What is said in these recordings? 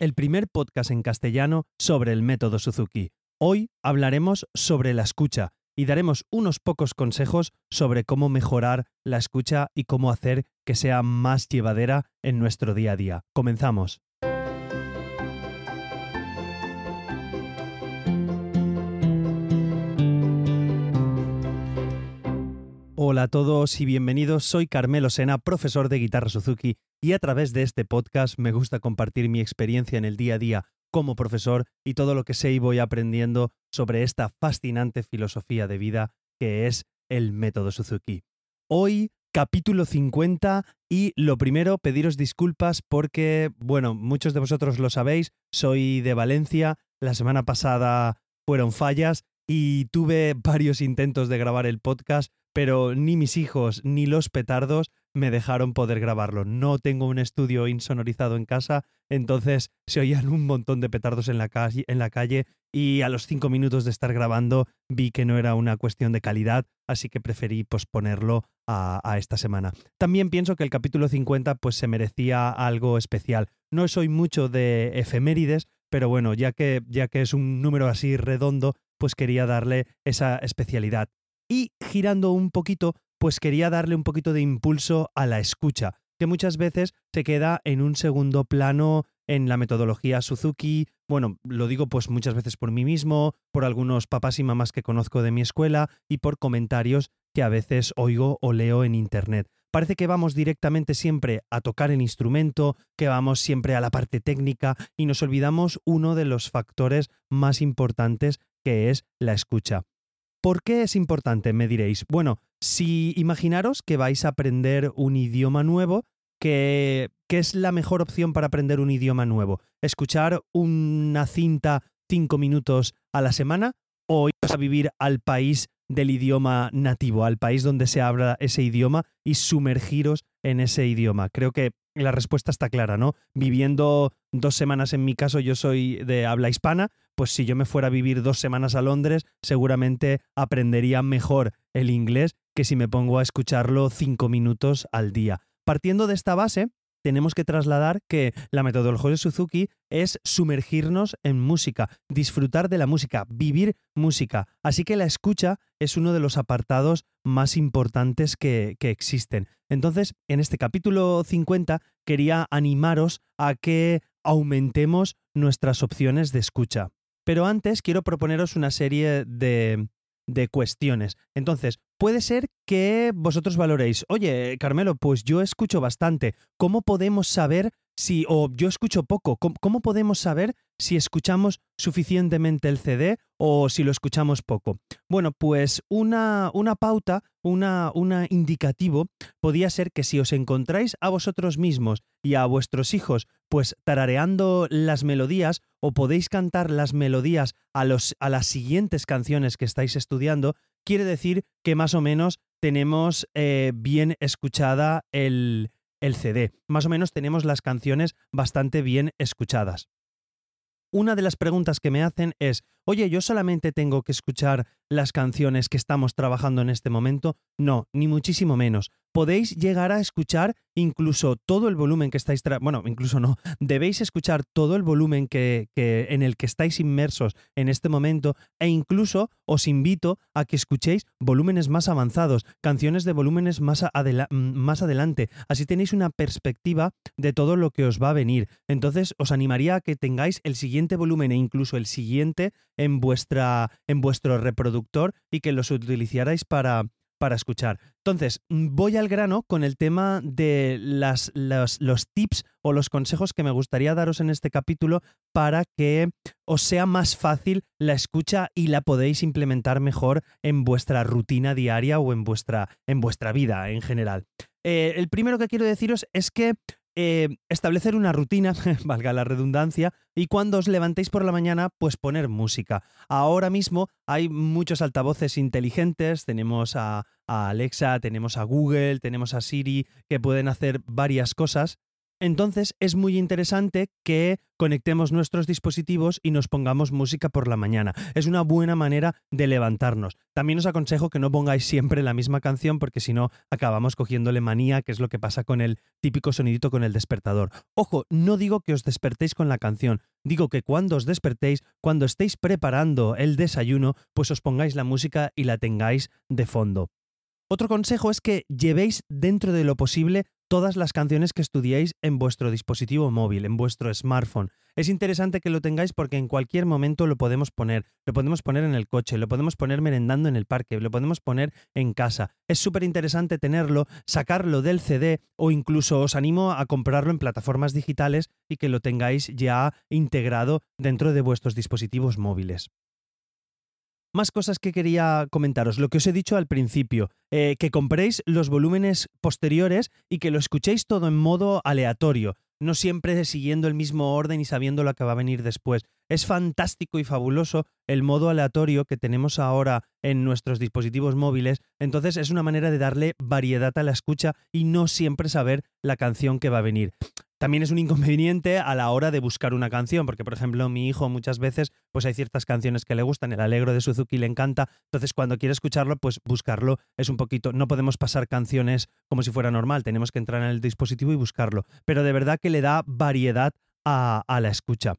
el primer podcast en castellano sobre el método Suzuki. Hoy hablaremos sobre la escucha y daremos unos pocos consejos sobre cómo mejorar la escucha y cómo hacer que sea más llevadera en nuestro día a día. Comenzamos. Hola a todos y bienvenidos. Soy Carmelo Sena, profesor de guitarra Suzuki, y a través de este podcast me gusta compartir mi experiencia en el día a día como profesor y todo lo que sé y voy aprendiendo sobre esta fascinante filosofía de vida que es el método Suzuki. Hoy, capítulo 50 y lo primero, pediros disculpas porque, bueno, muchos de vosotros lo sabéis, soy de Valencia, la semana pasada fueron fallas y tuve varios intentos de grabar el podcast, pero ni mis hijos ni los petardos me dejaron poder grabarlo. No tengo un estudio insonorizado en casa, entonces se oían un montón de petardos en la, calle, y a los cinco minutos de estar grabando vi que no era una cuestión de calidad, así que preferí posponerlo a, a, esta semana. También pienso que el capítulo 50 pues se merecía algo especial. No soy mucho de efemérides, pero bueno, ya que, ya que es un número así redondo, pues quería darle esa especialidad. Y girando un poquito, pues quería darle un poquito de impulso a la escucha, que muchas veces se queda en un segundo plano en la metodología Suzuki. Bueno, lo digo pues muchas veces por mí mismo, por algunos papás y mamás que conozco de mi escuela y por comentarios que a veces oigo o leo en Internet. Parece que vamos directamente siempre a tocar el instrumento, que vamos siempre a la parte técnica y nos olvidamos uno de los factores más importantes que es la escucha. ¿Por qué es importante? Me diréis. Bueno, si imaginaros que vais a aprender un idioma nuevo, ¿qué, es la mejor opción para aprender un idioma nuevo? ¿Escuchar una cinta cinco minutos a la semana o ir a vivir al país del idioma nativo, al país donde se habla ese idioma y sumergiros en ese idioma? Creo que la respuesta está clara, ¿no? Viviendo dos semanas en mi caso, yo soy de habla hispana, pues si yo me fuera a vivir dos semanas a Londres, seguramente aprendería mejor el inglés que si me pongo a escucharlo cinco minutos al día. Partiendo de esta base, tenemos que trasladar que la metodología de Suzuki es sumergirnos en música, disfrutar de la música, vivir música. Así que la escucha es uno de los apartados más importantes que, que existen. Entonces, en este capítulo 50 quería animaros a que aumentemos nuestras opciones de escucha. Pero antes quiero proponeros una serie de, de cuestiones. Entonces, puede ser que vosotros valoréis, oye, Carmelo, pues yo escucho bastante. ¿Cómo podemos saber si, o yo escucho poco, ¿cómo, podemos saber si escuchamos suficientemente el CD o si lo escuchamos poco? Bueno, pues una, una pauta, una, una indicativo, podía ser que si os encontráis a vosotros mismos y a vuestros hijos, pues tarareando las melodías o podéis cantar las melodías a, los, a las siguientes canciones que estáis estudiando, quiere decir que más o menos tenemos eh, bien escuchada el, el CD. Más o menos tenemos las canciones bastante bien escuchadas. Una de las preguntas que me hacen es, oye, ¿yo solamente tengo que escuchar las canciones que estamos trabajando en este momento? No, ni muchísimo menos podéis llegar a escuchar incluso todo el volumen que estáis, bueno, incluso no, debéis escuchar todo el volumen que, en el que estáis inmersos en este momento e incluso os invito a que escuchéis volúmenes más avanzados, canciones de volúmenes más, más adelante, así tenéis una perspectiva de todo lo que os va a venir. Entonces os animaría a que tengáis el siguiente volumen e incluso el siguiente en, vuestra, en vuestro reproductor y que los utilizarais para para escuchar. Entonces, mm, voy al grano con el tema de las, los, tips o los consejos que me gustaría daros en este capítulo para que os sea más fácil la escucha y la podéis implementar mejor en vuestra rutina diaria o en vuestra, en vuestra vida en general. Eh, el primero que quiero deciros es que eh, establecer una rutina, valga la redundancia, y cuando os levantéis por la mañana, pues poner música. Ahora mismo hay muchos altavoces inteligentes, tenemos a, a Alexa, tenemos a Google, tenemos a Siri, que pueden hacer varias cosas Entonces es muy interesante que conectemos nuestros dispositivos y nos pongamos música por la mañana. Es una buena manera de levantarnos. También os aconsejo que no pongáis siempre la misma canción porque si no acabamos cogiéndole manía, que es lo que pasa con el típico sonidito con el despertador. Ojo, no digo que os despertéis con la canción, digo que cuando os despertéis, cuando estéis preparando el desayuno, pues os pongáis la música y la tengáis de fondo. Otro consejo es que llevéis dentro de lo posible todas las canciones que estudiéis en vuestro dispositivo móvil, en vuestro smartphone. Es interesante que lo tengáis porque en cualquier momento lo podemos poner. Lo podemos poner en el coche, lo podemos poner merendando en el parque, lo podemos poner en casa. Es súper interesante tenerlo, sacarlo del CD o incluso os animo a comprarlo en plataformas digitales y que lo tengáis ya integrado dentro de vuestros dispositivos móviles. Más cosas que quería comentaros. Lo que os he dicho al principio, eh, que compréis los volúmenes posteriores y que lo escuchéis todo en modo aleatorio, no siempre siguiendo el mismo orden y sabiendo lo que va a venir después. Es fantástico y fabuloso el modo aleatorio que tenemos ahora en nuestros dispositivos móviles, entonces es una manera de darle variedad a la escucha y no siempre saber la canción que va a venir. También es un inconveniente a la hora de buscar una canción, porque por ejemplo mi hijo muchas veces pues hay ciertas canciones que le gustan, el alegro de Suzuki le encanta, entonces cuando quiere escucharlo pues buscarlo es un poquito, no podemos pasar canciones como si fuera normal, tenemos que entrar en el dispositivo y buscarlo, pero de verdad que le da variedad a, a la escucha.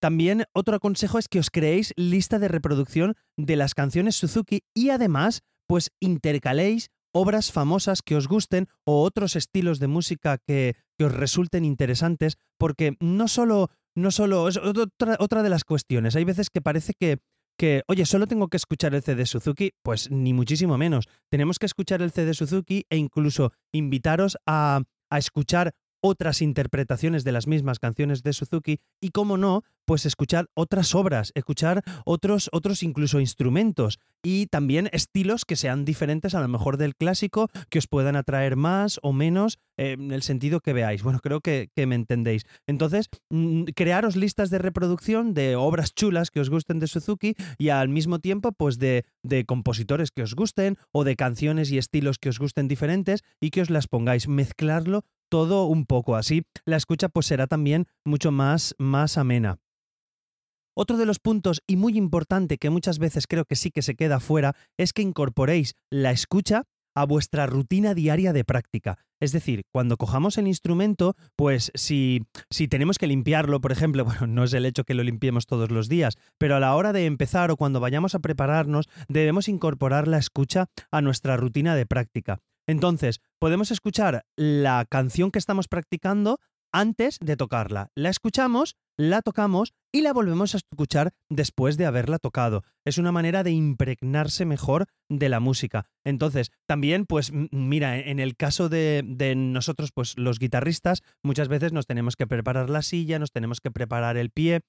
También otro consejo es que os creéis lista de reproducción de las canciones Suzuki y además pues intercaléis obras famosas que os gusten o otros estilos de música que, os resulten interesantes, porque no solo, no solo, es otra, otra de las cuestiones, hay veces que parece que, que, oye, solo tengo que escuchar el CD Suzuki, pues ni muchísimo menos. Tenemos que escuchar el CD Suzuki e incluso invitaros a, a escuchar otras interpretaciones de las mismas canciones de Suzuki y, como no, pues escuchar otras obras, escuchar otros, otros incluso instrumentos y también estilos que sean diferentes a lo mejor del clásico, que os puedan atraer más o menos eh, en el sentido que veáis. Bueno, creo que, me entendéis. Entonces, mm, crearos listas de reproducción de obras chulas que os gusten de Suzuki y al mismo tiempo, pues de, de compositores que os gusten o de canciones y estilos que os gusten diferentes y que os las pongáis. Mezclarlo todo un poco así. La escucha pues será también mucho más, más amena. Otro de los puntos y muy importante que muchas veces creo que sí que se queda fuera es que incorporéis la escucha a vuestra rutina diaria de práctica. Es decir, cuando cojamos el instrumento, pues si, si tenemos que limpiarlo, por ejemplo, bueno, no es el hecho que lo limpiemos todos los días, pero a la hora de empezar o cuando vayamos a prepararnos, debemos incorporar la escucha a nuestra rutina de práctica. Entonces, podemos escuchar la canción que estamos practicando antes de tocarla. La escuchamos, la tocamos y la volvemos a escuchar después de haberla tocado. Es una manera de impregnarse mejor de la música. Entonces, también, pues mira, en el caso de, de, nosotros, pues los guitarristas, muchas veces nos tenemos que preparar la silla, nos tenemos que preparar el pie,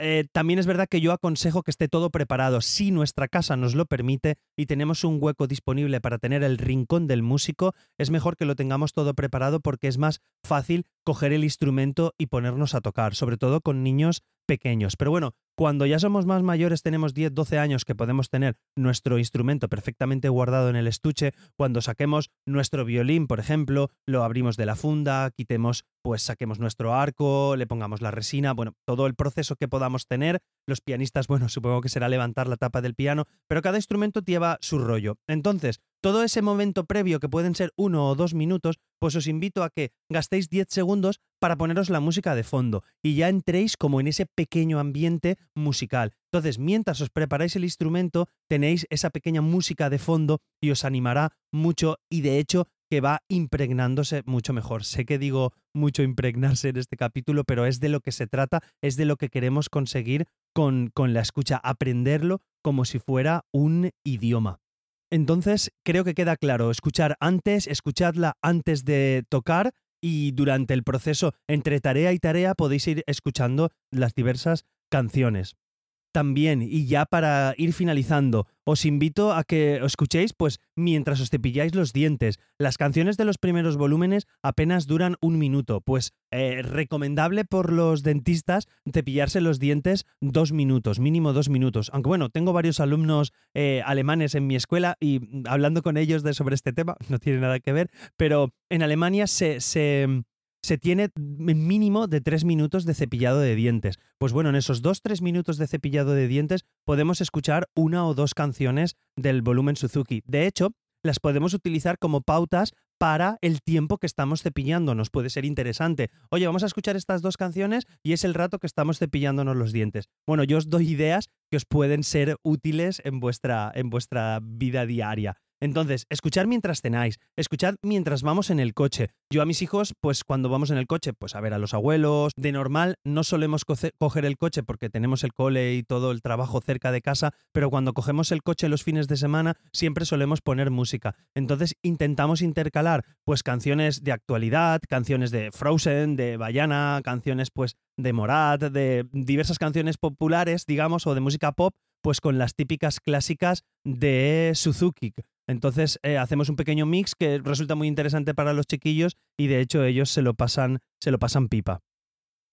eh, también es verdad que yo aconsejo que esté todo preparado. Si nuestra casa nos lo permite y tenemos un hueco disponible para tener el rincón del músico, es mejor que lo tengamos todo preparado porque es más fácil coger el instrumento y ponernos a tocar, sobre todo con niños pequeños. Pero bueno, cuando ya somos más mayores, tenemos 10, 12 años que podemos tener nuestro instrumento perfectamente guardado en el estuche, cuando saquemos nuestro violín, por ejemplo, lo abrimos de la funda, quitemos, pues saquemos nuestro arco, le pongamos la resina, bueno, todo el proceso que podamos tener. Los pianistas, bueno, supongo que será levantar la tapa del piano, pero cada instrumento lleva su rollo. Entonces, todo ese momento previo, que pueden ser uno o dos minutos, pues os invito a que gastéis 10 segundos para poneros la música de fondo y ya entréis como en ese pequeño ambiente musical. Entonces, mientras os preparáis el instrumento, tenéis esa pequeña música de fondo y os animará mucho y de hecho que va impregnándose mucho mejor. Sé que digo mucho impregnarse en este capítulo, pero es de lo que se trata, es de lo que queremos conseguir con, con la escucha, aprenderlo como si fuera un idioma. Entonces, creo que queda claro, escuchar antes, escuchadla antes de tocar y durante el proceso entre tarea y tarea podéis ir escuchando las diversas canciones también, y ya para ir finalizando, os invito a que os escuchéis pues mientras os cepilláis los dientes. Las canciones de los primeros volúmenes apenas duran un minuto, pues eh, recomendable por los dentistas cepillarse los dientes dos minutos, mínimo dos minutos. Aunque bueno, tengo varios alumnos eh, alemanes en mi escuela y hablando con ellos de, sobre este tema, no tiene nada que ver, pero en Alemania se se tiene mínimo de tres minutos de cepillado de dientes. Pues bueno, en esos dos, tres minutos de cepillado de dientes podemos escuchar una o dos canciones del volumen Suzuki. De hecho, las podemos utilizar como pautas para el tiempo que estamos cepillando. Nos puede ser interesante. Oye, vamos a escuchar estas dos canciones y es el rato que estamos cepillándonos los dientes. Bueno, yo os doy ideas que os pueden ser útiles en vuestra, en vuestra vida diaria. Entonces, escuchar mientras cenáis, escuchad mientras vamos en el coche. Yo a mis hijos, pues cuando vamos en el coche, pues a ver a los abuelos. De normal no solemos coger el coche porque tenemos el cole y todo el trabajo cerca de casa, pero cuando cogemos el coche los fines de semana siempre solemos poner música. Entonces intentamos intercalar pues canciones de actualidad, canciones de Frozen, de Bayana, canciones pues de Morat, de diversas canciones populares, digamos, o de música pop, pues con las típicas clásicas de Suzuki. Entonces eh, hacemos un pequeño mix que resulta muy interesante para los chiquillos y de hecho ellos se lo pasan, se lo pasan pipa.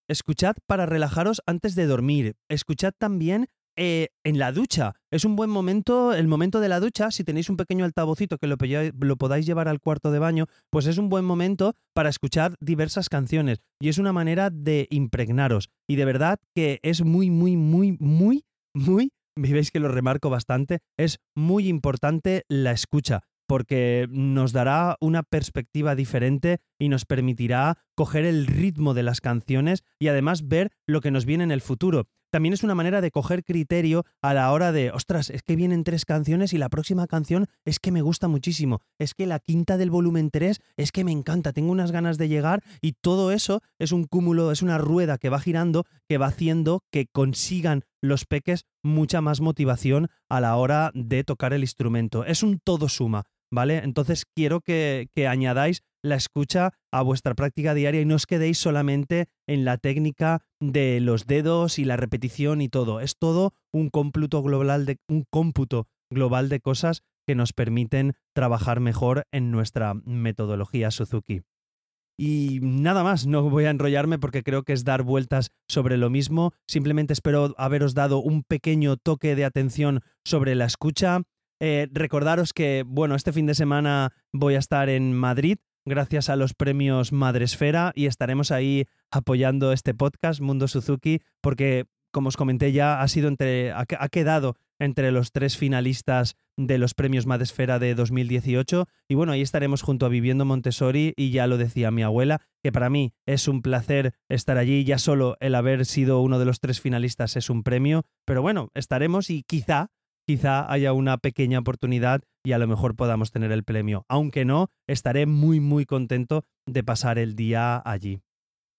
Escuchad para relajaros antes de dormir. Escuchad también eh, en la ducha. Es un buen momento, el momento de la ducha, si tenéis un pequeño altavocito que lo, lo, podáis llevar al cuarto de baño, pues es un buen momento para escuchar diversas canciones y es una manera de impregnaros. Y de verdad que es muy, muy, muy, muy, muy veis que lo remarco bastante, es muy importante la escucha porque nos dará una perspectiva diferente y nos permitirá coger el ritmo de las canciones y además ver lo que nos viene en el futuro también es una manera de coger criterio a la hora de, ostras, es que vienen tres canciones y la próxima canción es que me gusta muchísimo, es que la quinta del volumen 3 es que me encanta, tengo unas ganas de llegar y todo eso es un cúmulo, es una rueda que va girando, que va haciendo que consigan los peques mucha más motivación a la hora de tocar el instrumento. Es un todo suma. ¿vale? Entonces quiero que, que, añadáis la escucha a vuestra práctica diaria y no os quedéis solamente en la técnica de los dedos y la repetición y todo. Es todo un cómputo global de, un cómputo global de cosas que nos permiten trabajar mejor en nuestra metodología Suzuki. Y nada más, no voy a enrollarme porque creo que es dar vueltas sobre lo mismo. Simplemente espero haberos dado un pequeño toque de atención sobre la escucha. Eh, recordaros que, bueno, este fin de semana voy a estar en Madrid gracias a los premios Madresfera y estaremos ahí apoyando este podcast Mundo Suzuki porque como os comenté ya ha sido entre ha, quedado entre los tres finalistas de los premios Madresfera de 2018 y bueno, ahí estaremos junto a Viviendo Montessori y ya lo decía mi abuela, que para mí es un placer estar allí, ya solo el haber sido uno de los tres finalistas es un premio, pero bueno, estaremos y quizá quizá haya una pequeña oportunidad y a lo mejor podamos tener el premio. Aunque no, estaré muy muy contento de pasar el día allí.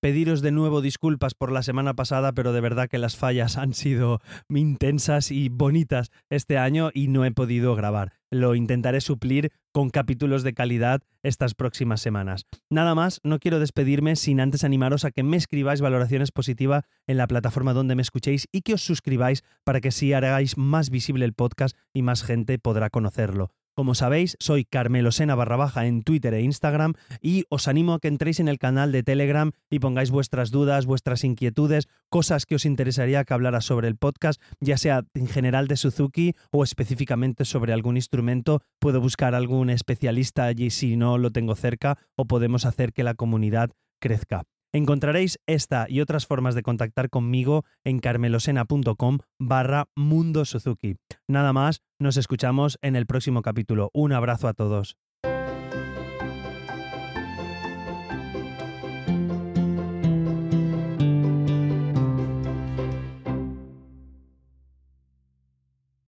Pediros de nuevo disculpas por la semana pasada, pero de verdad que las fallas han sido intensas y bonitas este año y no he podido grabar. Lo intentaré suplir con capítulos de calidad estas próximas semanas. Nada más, no quiero despedirme sin antes animaros a que me escribáis valoraciones positivas en la plataforma donde me escuchéis y que os suscribáis para que así hagáis más visible el podcast y más gente podrá conocerlo. Como sabéis, soy Carmelo Sena barra baja en Twitter e Instagram y os animo a que entréis en el canal de Telegram y pongáis vuestras dudas, vuestras inquietudes, cosas que os interesaría que hablara sobre el podcast, ya sea en general de Suzuki o específicamente sobre algún instrumento. Puedo buscar algún especialista allí si no lo tengo cerca o podemos hacer que la comunidad crezca. Encontraréis esta y otras formas de contactar conmigo en carmelosena.com barra Mundo Suzuki. Nada más, nos escuchamos en el próximo capítulo. Un abrazo a todos.